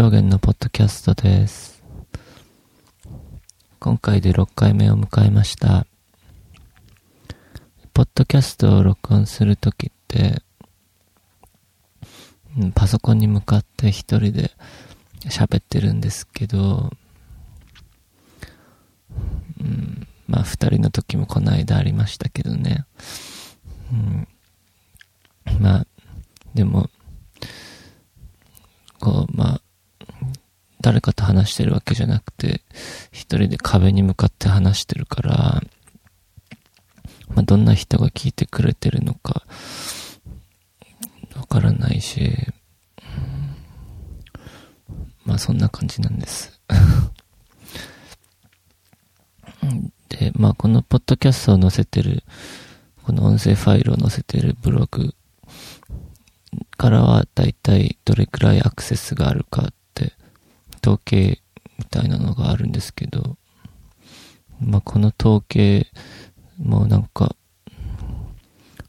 証言のポッドキャストです。今回で6回目を迎えました。ポッドキャストを録音するときって、パソコンに向かって一人で喋ってるんですけど、うん、まあ二人の時もこの間ありましたけどね。うん、まあ、でも、こう、まあ、誰かと話してるわけじゃなくて、一人で壁に向かって話してるから、まあ、どんな人が聞いてくれてるのか、わからないし、まあそんな感じなんです。で、まあこのポッドキャストを載せてる、この音声ファイルを載せてるブログからはだいたいどれくらいアクセスがあるか統計みたいなのがあるんですけど、まあ、この統計もなんか、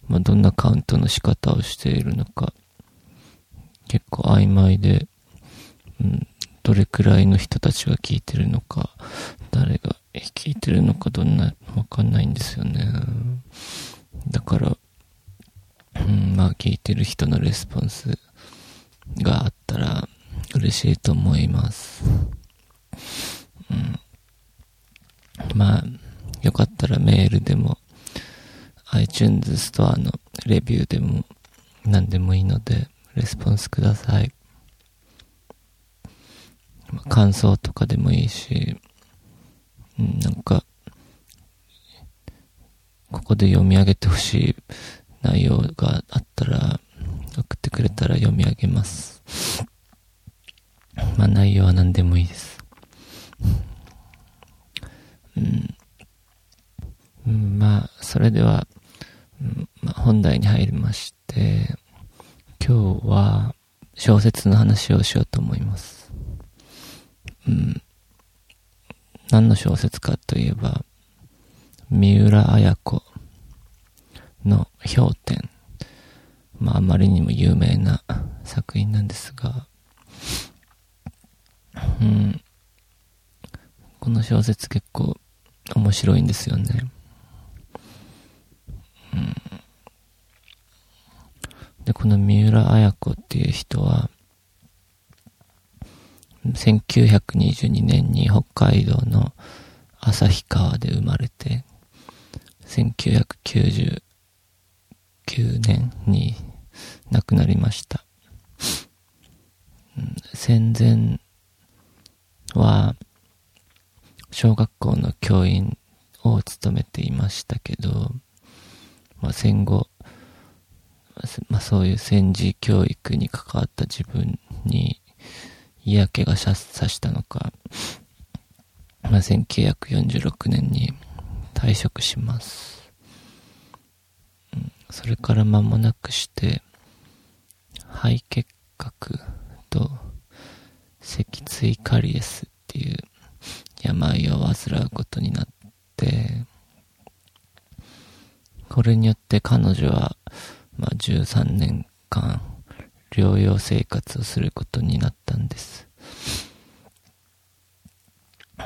まあ、どんなカウントの仕方をしているのか結構曖昧で、うん、どれくらいの人たちが聞いてるのか、誰が聞いてるのかどんな、わかんないんですよね。だから、うん、まあ聞いてる人のレスポンスがあったら嬉しいと思います。うん。まあ、よかったらメールでも iTunes ストアのレビューでも何でもいいのでレスポンスください。感想とかでもいいし、うん、なんか、ここで読み上げてほしい内容があったら、送ってくれたら読み上げます。まあ内容は何でもいいです。うん。まあ、それでは、まあ、本題に入りまして、今日は小説の話をしようと思います。うん。何の小説かといえば、三浦綾子の氷点。まあ、あまりにも有名な作品なんですが、うん。この小説結構面白いんですよね。うん。で、この三浦綾子っていう人は、1922年に北海道の旭川で生まれて、1999年に亡くなりました。戦前は小学校の教員を務めていましたけど、まあ、戦後、まあ、そういう戦時教育に関わった自分に嫌気がさしたのか、まあ、1946年に退職します。それから間もなくして、肺結核と脊椎カリエスっていう病を患うことになって、これによって彼女は、まあ、13年間療養生活をすることになったんです。うん、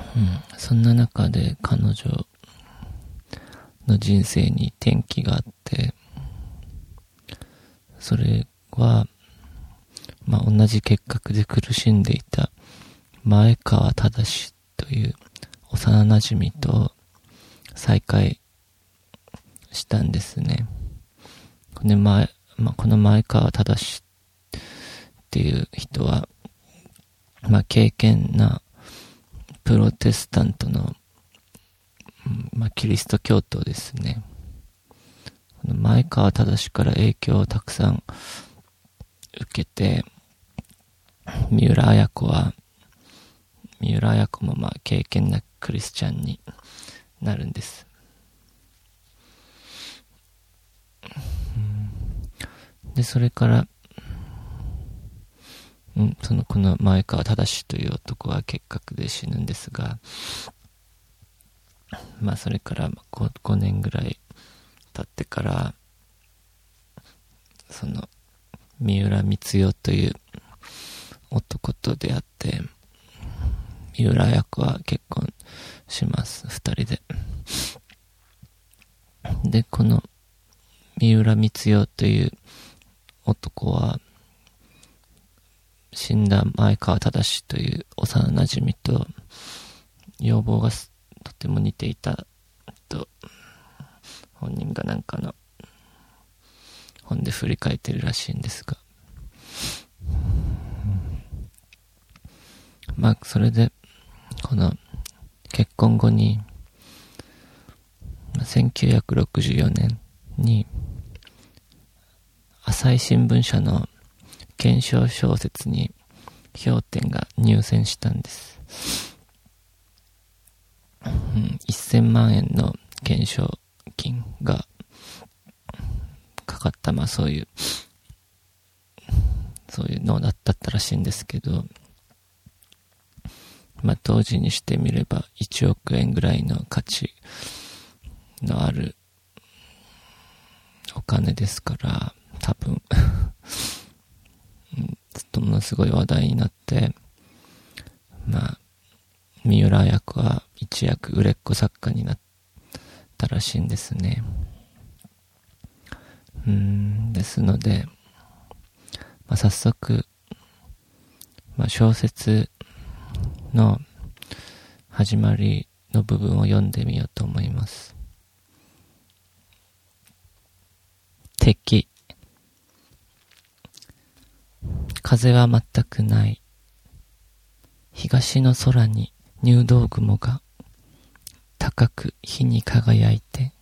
そんな中で彼女の人生に転機があって、それは、まあ、同じ結核で苦しんでいた前川正という幼馴染と再会したんですね。で前まあ、この前川正っていう人は、まあ、経験なプロテスタントの、まあ、キリスト教徒ですね。前川正から影響をたくさん受けて、三浦綾子は、三浦綾子もまあ経験なクリスチャンになるんです。で、それから、うん、その、この前川正という男は結核で死ぬんですが、まあ、それから 5, 5年ぐらい経ってから、その、三浦光代という男と出会って、三浦役は結婚します、二人で。で、この、三浦光代という男は、死んだ前川正という幼馴染と、要望がとても似ていたと、本人がなんかの、本で振り返ってるらしいんですが。まあ、それで、この、結婚後に、1964年に、朝日新聞社の検証小説に氷点が入選したんです。うん、1000万円の懸賞金がかかった、まあそういう、そういうのだったらしいんですけど、まあ当時にしてみれば1億円ぐらいの価値のあるお金ですから、多分ずっとものすごい話題になって、まあ、三浦役は一躍売れっ子作家になったらしいんですね。うん、ですので、まあ、早速、まあ、小説の始まりの部分を読んでみようと思います。敵。風は全くない。東の空に入道雲が高く火に輝いて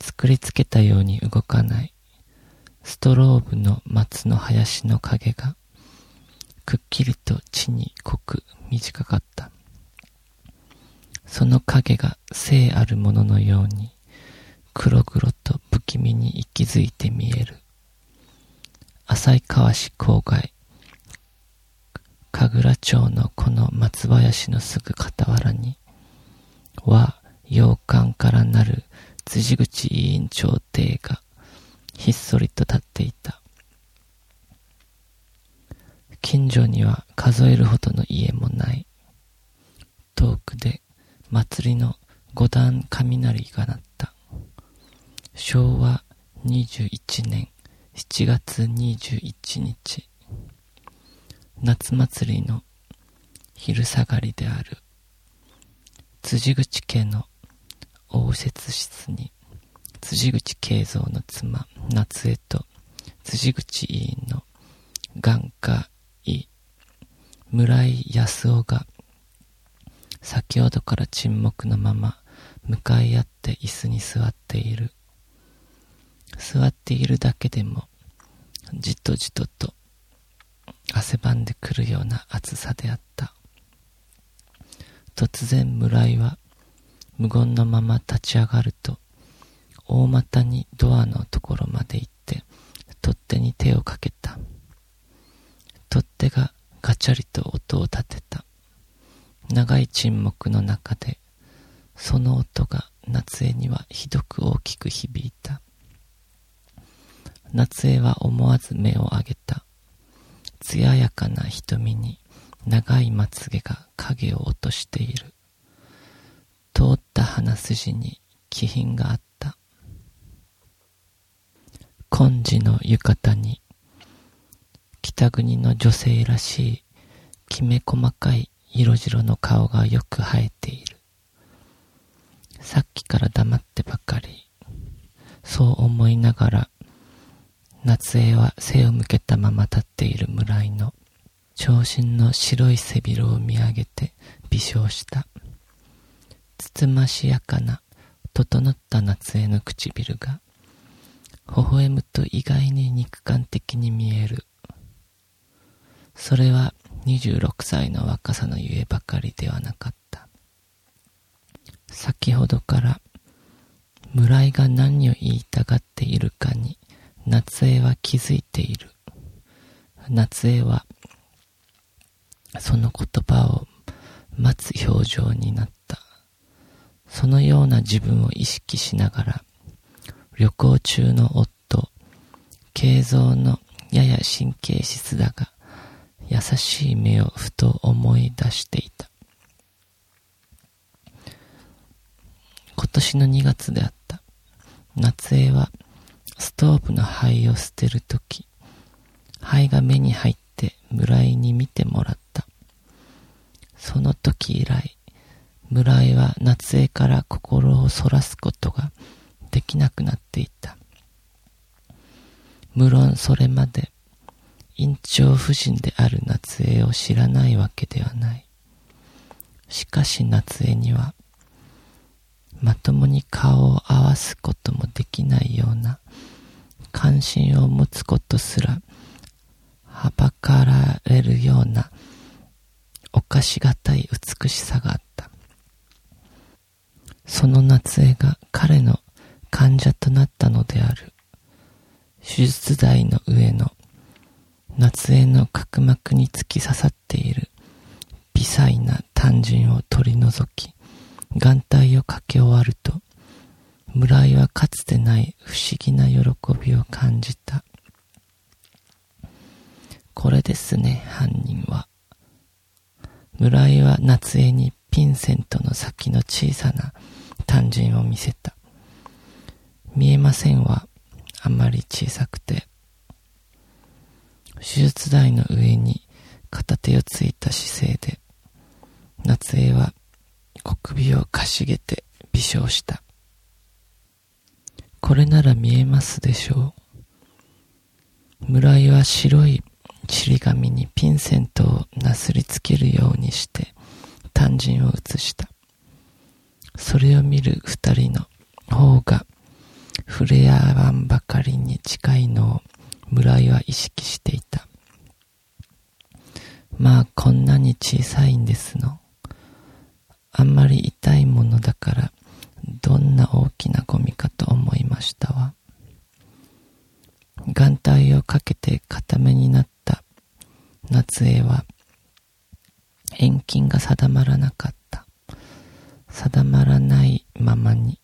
作りつけたように動かないストローブの松の林の影がくっきりと地に濃く短かった。その影が生あるもののように黒々と不気味に息づいて見える。浅井川市郊外神楽町のこの松林のすぐ傍らには洋館からなる辻口委員長邸がひっそりと立っていた。近所には数えるほどの家もない。遠くで祭りの五段雷が鳴った。昭和21年7月21日。夏祭りの昼下がりである。辻口家の応接室に。辻口慶三の妻夏江と辻口委員の眼科村井康夫が先ほどから沈黙のまま向かい合って椅子に座っている座っているだけでもじとじとと汗ばんでくるような暑さであった。突然村井は無言のまま立ち上がると、大股にドアのところまで行って、取っ手に手をかけた。取っ手がガチャリと音を立てた。長い沈黙の中で、その音が夏江にはひどく大きく響いた。夏江は思わず目を上げた。艶やかな瞳に長いまつげが影を落としている。通った鼻筋に気品があった。紺地の浴衣に北国の女性らしいきめ細かい色白の顔がよく生えている。さっきから黙ってばかり。そう思いながら夏江は背を向けたまま立っている村井の長身の白い背広を見上げて微笑した。つつましやかな、整った夏江の唇が、微笑むと意外に肉感的に見える。それは26歳の若さのゆえばかりではなかった。先ほどから村井が何を言いたがっているかに夏江は気づいている。夏江は、その言葉を待つ表情になった。そのような自分を意識しながら、旅行中の夫、慶三のやや神経質だが、優しい目をふと思い出していた。今年の2月であった。夏江はストーブの灰を捨てるとき、灰が目に入って村井に見てもらった。その時以来、村井は夏江から心をそらすことができなくなっていた。無論それまで、院長夫人である夏江を知らないわけではない。しかし夏江には、まともに顔を合わすこともできないような関心を持つことすらはばかられるような犯しがたい美しさがあった。その夏江が彼の患者となったのである。手術台の上の夏江の角膜に突き刺さっている微細な単純を取り除き、眼帯をかけ終わると、村井はかつてない不思議な喜びを感じた。これですね、犯人は。村井は夏江にピンセントの先の小さな単純を見せた。見えませんは、あまり小さくて。手術台の上に片手をついた姿勢で、夏江は小首をかしげて微笑した。これなら見えますでしょう。村井は白いちり紙にピンセントをなすりつけるようにして単純を写した。それを見る二人の方が触れ合わんばかりに近いのを村井は意識していた。まあこんなに小さいんですの。あんまり痛いものだから、どんな大きなゴミかと思いましたわ。眼帯をかけて固めになった夏江は、遠近が定まらなかった。定まらないままに、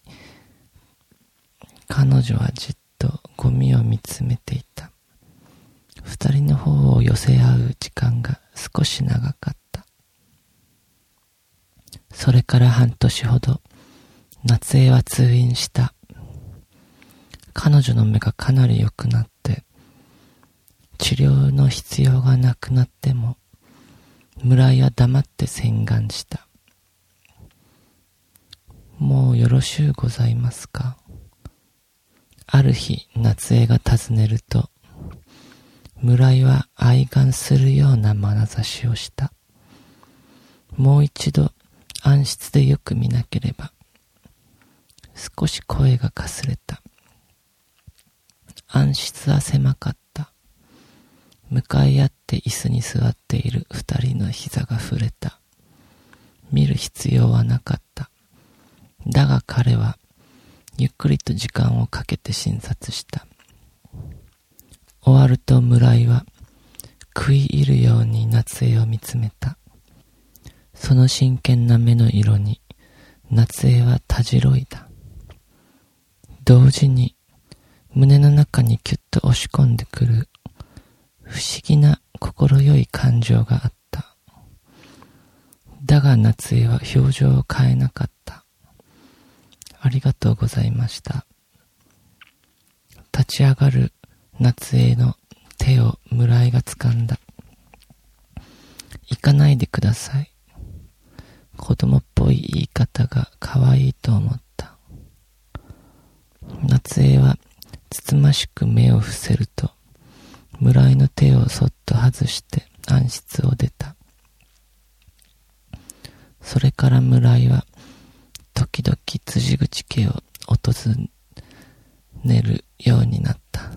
彼女はじっとゴミを見つめていた。二人の方を寄せ合う時間が少し長かった。それから半年ほど、夏江は通院した。彼女の目がかなり良くなって、治療の必要がなくなっても、村井は黙って洗顔した。もうよろしゅうございますか？ある日、夏江が尋ねると、村井は愛願するような眼差しをした。もう一度暗室でよく見なければ。少し声がかすれた。暗室は狭かった。向かい合って椅子に座っている二人の膝が触れた。見る必要はなかった。だが彼は、ゆっくりと時間をかけて診察した。終わると村井は、食い入るように夏江を見つめた。その真剣な目の色に、夏江はたじろいだ。同時に、胸の中にキュッと押し込んでくる、不思議な心よい感情があった。だが夏江は表情を変えなかった。ありがとうございました。立ち上がる夏江の手を村井が掴んだ。行かないでください。子供っぽい言い方が可愛いと思った。夏江はつつましく目を伏せると、村井の手をそっと外して暗室を出た。それから村井は、時々辻口家を訪ねるようになった。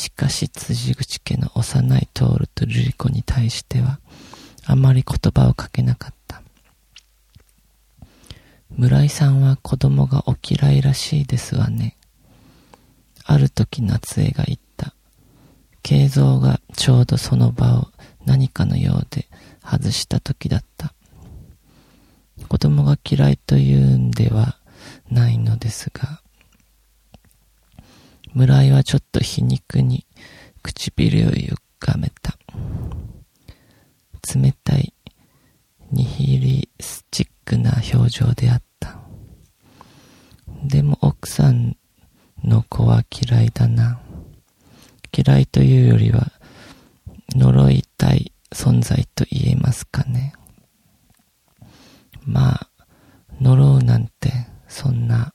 しかし辻口家の幼い徹と瑠璃子に対しては、あまり言葉をかけなかった。村井さんは子供がお嫌いらしいですわね。ある時夏江が言った。慶三がちょうどその場を何かのようで外した時だった。子供が嫌いというんではないのですが、村井はちょっと皮肉に唇をゆっがめた。冷たい、ニヒリスチックな表情であった。でも奥さんの子は嫌いだな。嫌いというよりは、呪いたい存在と言えますかね。まあ、呪うなんて、そんな。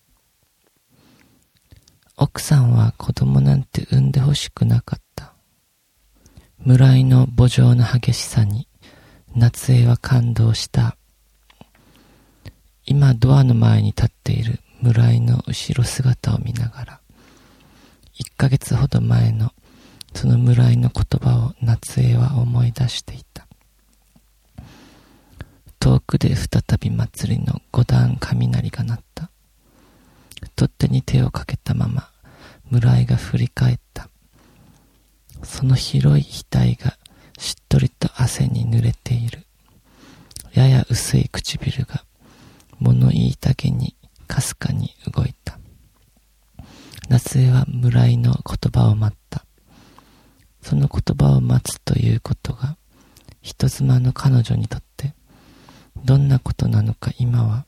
奥さんは子供なんて産んでほしくなかった。村井の母情の激しさに、夏江は感動した。今ドアの前に立っている村井の後ろ姿を見ながら、一ヶ月ほど前のその村井の言葉を夏江は思い出していた。遠くで再び祭りの五段雷が鳴った。取っ手に手をかけたまま、村井が振り返った。その広い額がしっとりと汗に濡れている。やや薄い唇が物言いたげにかすかに動いた。夏江は村井の言葉を待った。その言葉を待つということが、人妻の彼女にとって、どんなことなのか今は、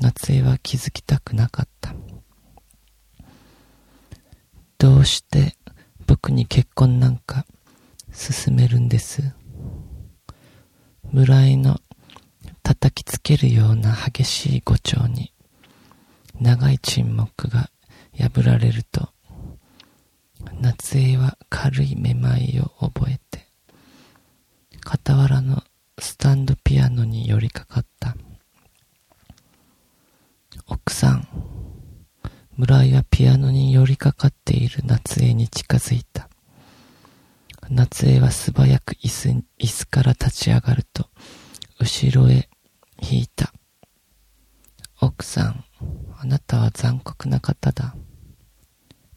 夏江は気づきたくなかった。どうして僕に結婚なんか進めるんです？村井の叩きつけるような激しい語調に、長い沈黙が破られると、夏江は軽いめまいを覚えて、傍らのスタンドピアノに寄りかかった。奥さん、村井はピアノに寄りかかっている夏江に近づいた。夏江は素早く椅子椅子から立ち上がると、後ろへ引いた。奥さん、あなたは残酷な方だ。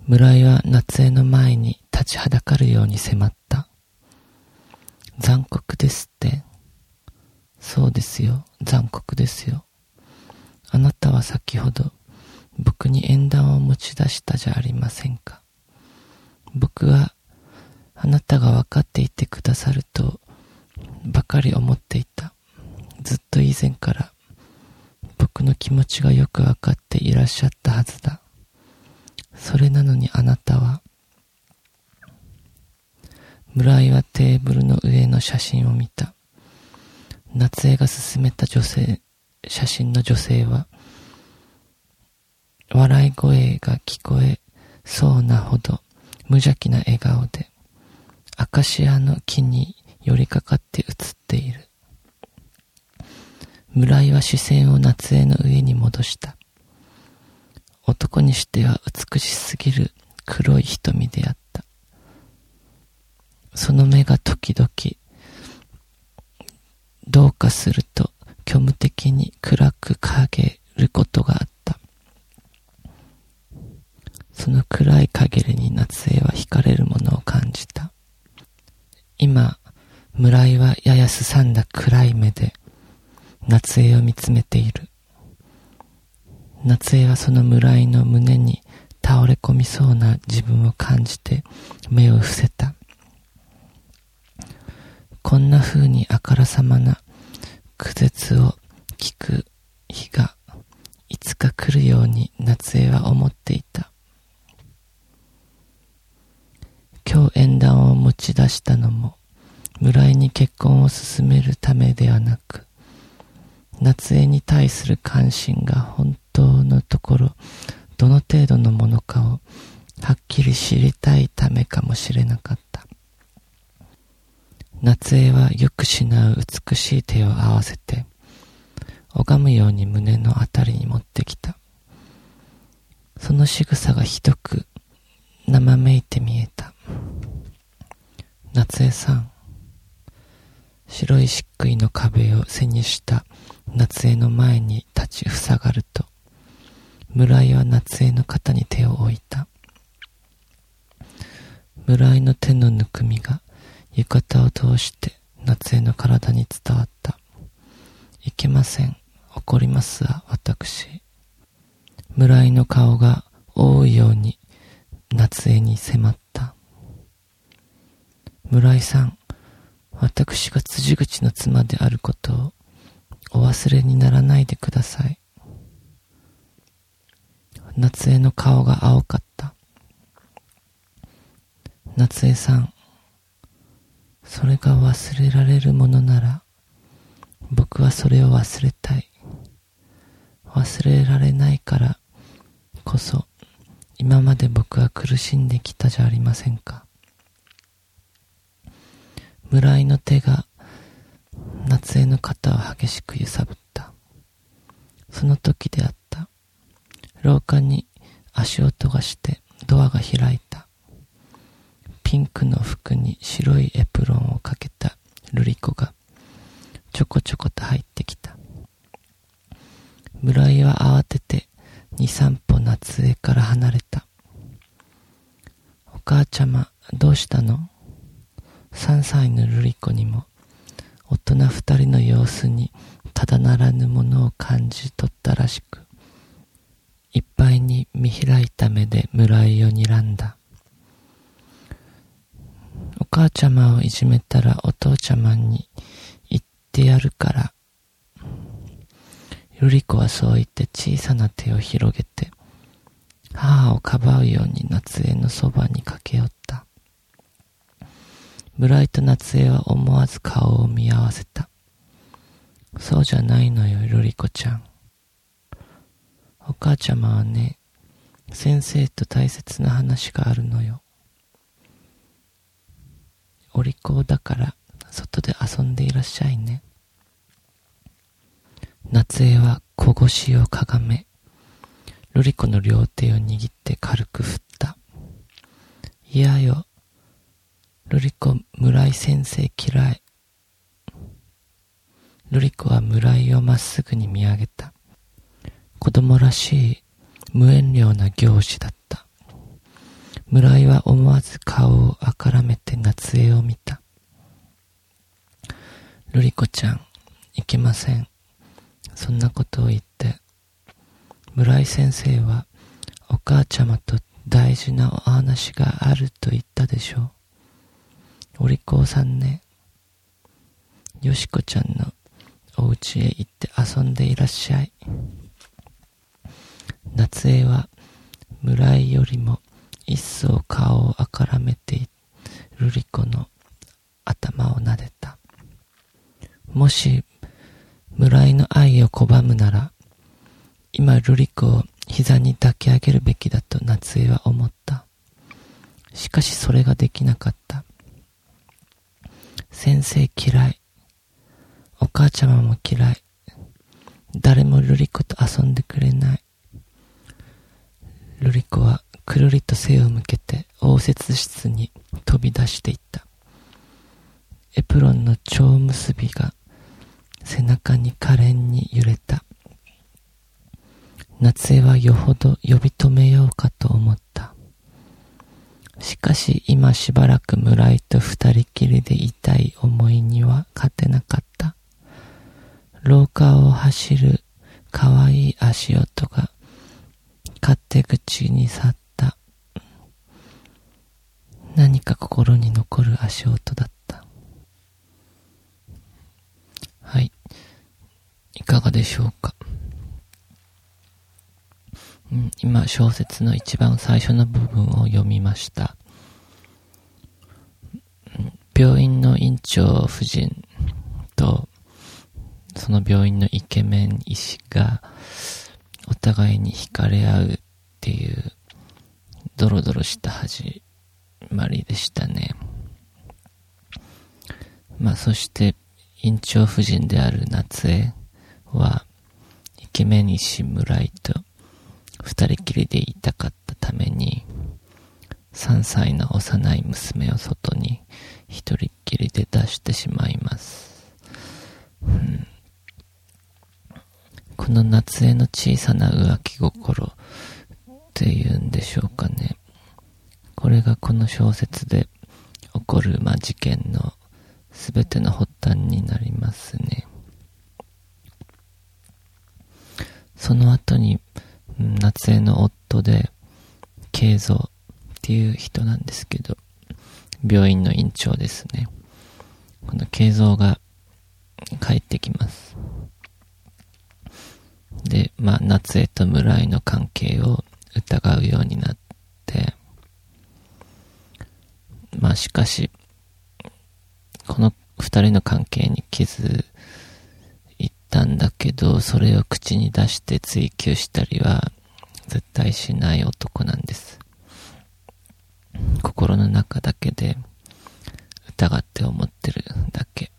村井は夏江の前に立ちはだかるように迫った。残酷ですって。そうですよ。残酷ですよ。あなたは先ほど僕に縁談を持ち出したじゃありませんか。僕はあなたが分かっていてくださるとばかり思っていた。ずっと以前から僕の気持ちがよく分かっていらっしゃったはずだ。それなのにあなたは、村井はテーブルの上の写真を見た。夏江が勧めた女性、写真の女性は、笑い声が聞こえそうなほど無邪気な笑顔で、アカシアの木に寄りかかって写っている。村井は視線を夏江の上に戻した。男にしては美しすぎる黒い瞳であった。その目が時々、どうかすると虚無的に暗く陰ることがあった。その暗い陰りに夏江は惹かれるものを感じた。今、村井はややすさんだ暗い目で夏江を見つめている。夏江はその村井の胸に倒れ込みそうな自分を感じて目を伏せた。こんな風にあからさまな苦絶を聞く日がいつか来るように夏江は思っていた。今日縁談を持ち出したのも村井に結婚を進めるためではなく夏江に対する関心が本当のところ、どの程度のものかをはっきり知りたいためかもしれなかった。夏江はよくしなう美しい手を合わせて、拝むように胸のあたりに持ってきた。その仕草がひどく生めいて見えた。夏江さん、白い漆喰の壁を背にした夏江の前に立ちふさがると、村井は夏江の肩に手を置いた。村井の手のぬくみが浴衣を通して夏江の体に伝わった。いけません。怒りますわ、私。村井の顔が覆うように夏江に迫った。村井さん、私が辻口の妻であることをお忘れにならないでください。夏江の顔が青かった。夏江さん、それが忘れられるものなら、僕はそれを忘れたい。忘れられないからこそ、今まで僕は苦しんできたじゃありませんか。村井の手が夏江の肩を激しく揺さぶった。その時であった。廊下に足音がしてドアが開いた。ピンクの服に白いエプロンをかけたルリコがちょこちょこと入ってきた。村井は慌てて二三歩夏江から離れた。お母ちゃま、どうしたの？三歳のルリコにも大人二人の様子にただならぬものを感じ取ったらしく、いっぱいに見開いた目で村井を睨んだ。お母ちゃまをいじめたらお父ちゃまに言ってやるから。瑠璃子はそう言って小さな手を広げて、母をかばうように夏江のそばに駆け寄った。村井と夏江は思わず顔を見合わせた。そうじゃないのよ、瑠璃子ちゃん。お母ちゃまはね、先生と大切な話があるのよ。お利口だから、外で遊んでいらっしゃいね。夏江は小腰をかがめ、瑠璃子の両手を握って軽く振った。いやよ、瑠璃子、村井先生嫌い。瑠璃子は村井をまっすぐに見上げた。子供らしい無遠慮な行事だった。村井は思わず顔をあからめて夏江を見た。瑠璃子ちゃん、いけません。そんなことを言って、村井先生はお母ちゃまと大事なお話があると言ったでしょう。お利口さんね。よしこちゃんのお家へ行って遊んでいらっしゃい。夏江は村井よりも一層顔をあからめてルリ子の頭を撫でた。もし村井の愛を拒むなら、今ルリ子を膝に抱き上げるべきだと夏江は思った。しかしそれができなかった。先生嫌い。お母ちゃまも嫌い。誰もルリ子と遊んでくれない。ルリ子はくるりと背を向けて応接室に飛び出していった。エプロンの蝶結びが背中に可憐に揺れた。夏江はよほど呼び止めようかと思った。しかし今しばらく村井と二人きりでいたい思いには勝てなかった。廊下を走る可愛いい足音が勝手口に去った。何か心に残る足音だった。はい。いかがでしょうか。今、小説の一番最初の部分を読みました。病院の院長夫人と、その病院のイケメン医師が、お互いに惹かれ合うっていう、ドロドロした始まりでしたね。まあ、そして、院長夫人である夏江は、イケメン医師村井と、二人きりでいたかったために、3歳の幼い娘を外に一人っきりで出してしまいます。うん、この夏への小さな浮気心っていうんでしょうかね。これがこの小説で起こる、まあ、事件の全ての発端になりますね。その後に、夏江の夫で、慶三っていう人なんですけど、病院の院長ですね。この慶三が帰ってきます。で、まあ、夏江と村井の関係を疑うようになって、まあ、しかし、この二人の関係に気づいたんだけど、それを口に出して追求したりは絶対しない男なんです。心の中だけで疑って思ってるだけ。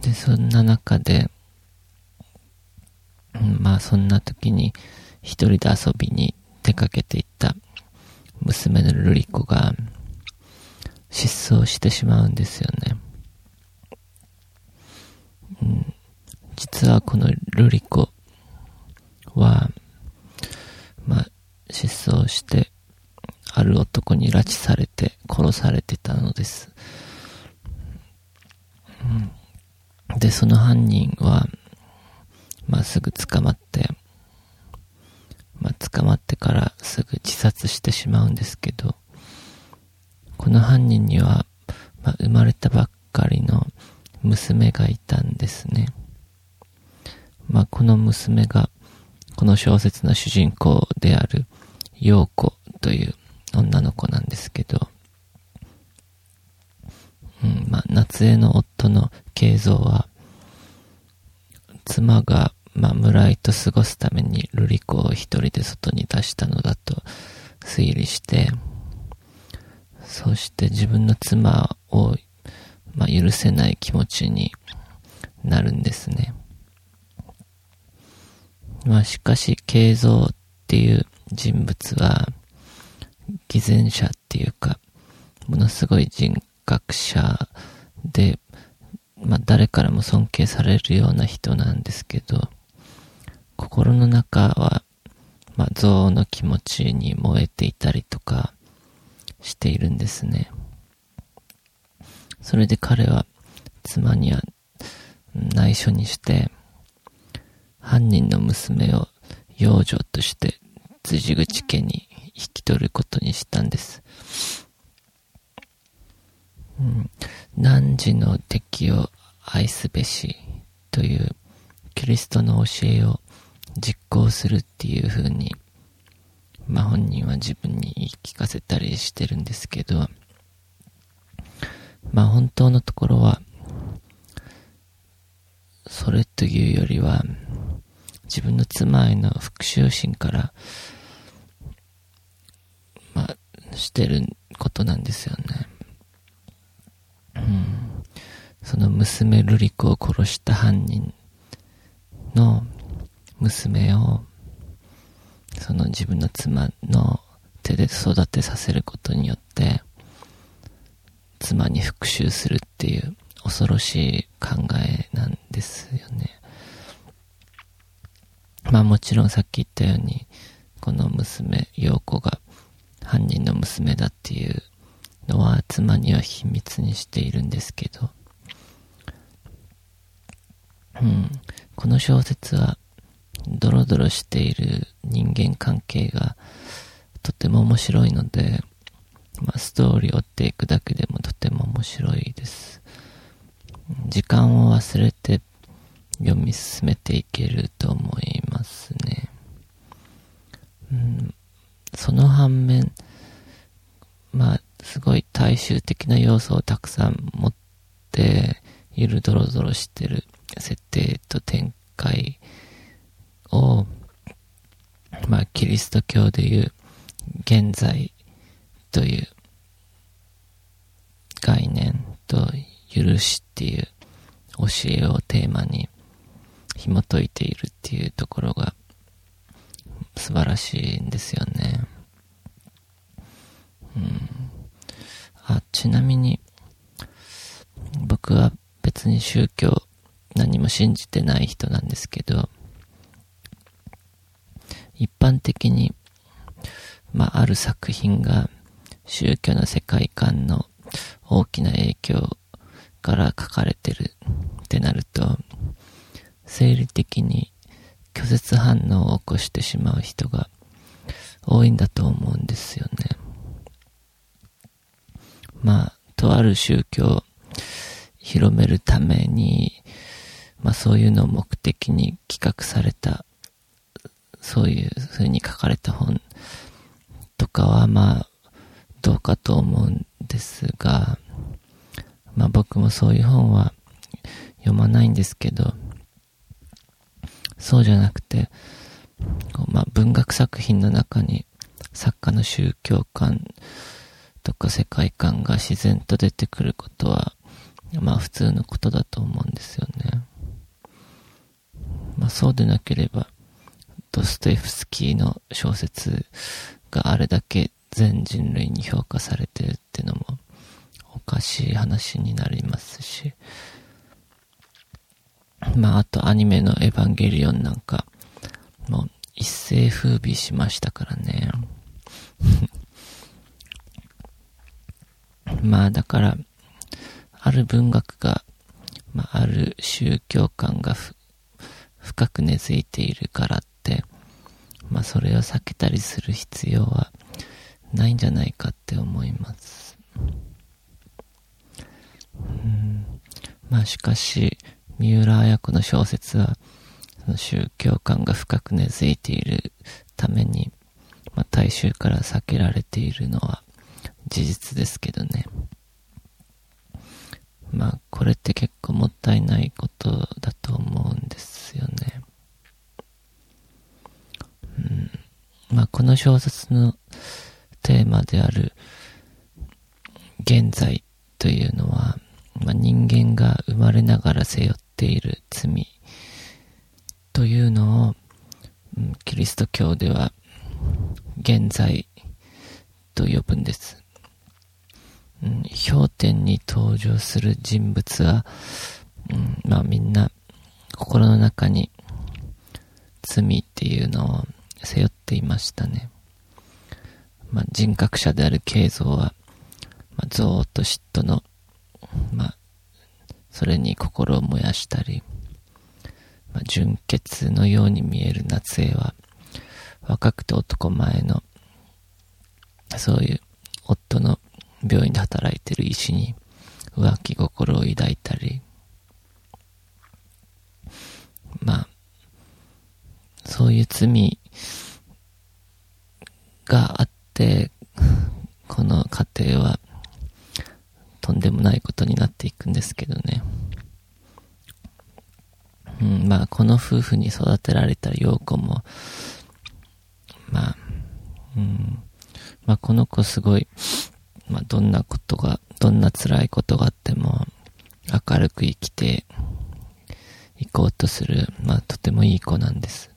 で、そんな中で、まあそんな時に一人で遊びに出かけていった娘のルリコが失踪してしまうんですよね。うん、実はこのルリコは、まあ失踪して男に拉致されて殺されてたのです。で、その犯人は、まあ、すぐ捕まって、まあ、捕まってからすぐ自殺してしまうんですけど、この犯人には、まあ、生まれたばっかりの娘がいたんですね。まあ、この娘が、この小説の主人公である、陽子という女の子なんですけど、うん、まあ、夏江の夫の慶三は、妻が、まあ、村井と過ごすために瑠璃子を一人で外に出したのだと推理して、そして自分の妻を、まあ、許せない気持ちになるんですね。まあ、しかし、慶三っていう人物は、偽善者っていうか、ものすごい人格者で、まあ誰からも尊敬されるような人なんですけど、心の中は、まあ憎悪の気持ちに燃えていたりとかしているんですね。それで彼は妻には内緒にして、犯人の娘を養女として辻口家に引き取ることにしたんです。うん、汝の敵を愛すべしというキリストの教えを実行するっていう風に、まあ本人は自分に言い聞かせたりしてるんですけど、まあ本当のところは、それというよりは、自分の妻への復讐心からしてることなんですよね。うん。その娘ルリ子を殺した犯人の娘を、その自分の妻の手で育てさせることによって、妻に復讐するっていう恐ろしい考えなんですよね。まあもちろんさっき言ったように、この娘、陽子が犯人の娘だっていうのは妻には秘密にしているんですけど、うん、この小説はドロドロしている人間関係がとても面白いので、まあ、ストーリーを追っていくだけでもとても面白いです。時間を忘れて読み進めていけると思いますね。うん、その反面、まあ、すごい大衆的な要素をたくさん持っているドロドロしてる設定と展開を、まあ、キリスト教でいう現在という概念と許しっていう教えをテーマに紐解いているっていうところが素晴らしいんですよね。うん。あ、ちなみに、僕は別に宗教何も信じてない人なんですけど、一般的に、まあ、ある作品が宗教の世界観の大きな影響から書かれてるってなると、生理的に拒絶反応を起こしてしまう人が多いんだと思うんですよね。まとある宗教を広めるために、まあそういうのを目的に企画された、そういう風に書かれた本とかはまあどうかと思うんですが、まあ僕もそういう本は読まないんですけど、そうじゃなくて、まあ、文学作品の中に作家の宗教観とか世界観が自然と出てくることは、まあ普通のことだと思うんですよね。まあそうでなければ、ドストエフスキーの小説があれだけ全人類に評価されてるっていうのもおかしい話になりますし、まああとアニメのエヴァンゲリオンなんか、もう一世風靡しましたからね。まあだから、ある文学が、まあある宗教観が深く根付いているからって、まあそれを避けたりする必要はないんじゃないかって思います。うんまあしかし、三浦綾子の小説は、その宗教観が深く根付いているために、まあ、大衆から避けられているのは事実ですけどね。まあ、これって結構もったいないことだと思うんですよね。うん。まあ、この小説のテーマである現在というのは、まあ、人間が生まれながら背負っている罪というのを、キリスト教では現在と呼ぶんです。うん、氷点に登場する人物は、うん、まあみんな心の中に罪っていうのを背負っていましたね。まあ人格者である慶三は、まあ、憎悪と嫉妬の、まあ、それに心を燃やしたり、まあ、純潔のように見える夏江は、若くて男前の、そういう夫の病院で働いてる医師に浮気心を抱いたり、まあ、そういう罪があって、この家庭はとんでもないことになっていくんですけどね。うん、まあ、この夫婦に育てられた陽子も、まあ、うん、まあ、この子すごい、まあ、どんなことが、どんな辛いことがあっても、明るく生きていこうとする、まあ、とてもいい子なんです。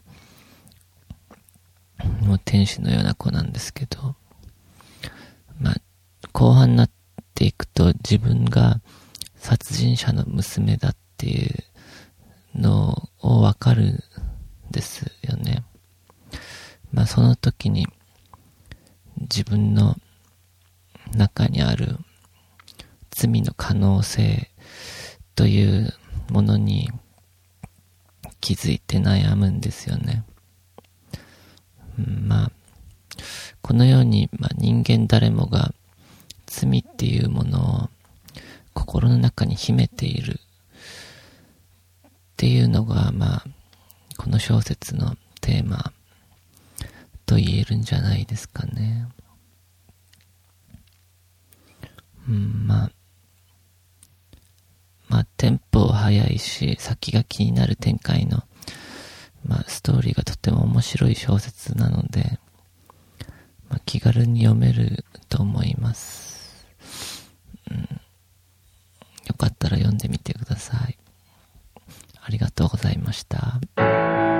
もう天使のような子なんですけど、まあ、後半になっていくと自分が殺人者の娘だっていうのをわかるんですよね。まあその時に自分の中にある罪の可能性というものに気づいて悩むんですよね。まあ、このように、まあ、人間誰もが罪っていうものを心の中に秘めているっていうのが、まあ、この小説のテーマと言えるんじゃないですかね。うん、まあ、まあ、テンポ速いし、先が気になる展開の、まあ、ストーリーがとても面白い小説なので、まあ、気軽に読めると思います。かったら読んでみてください。ありがとうございました。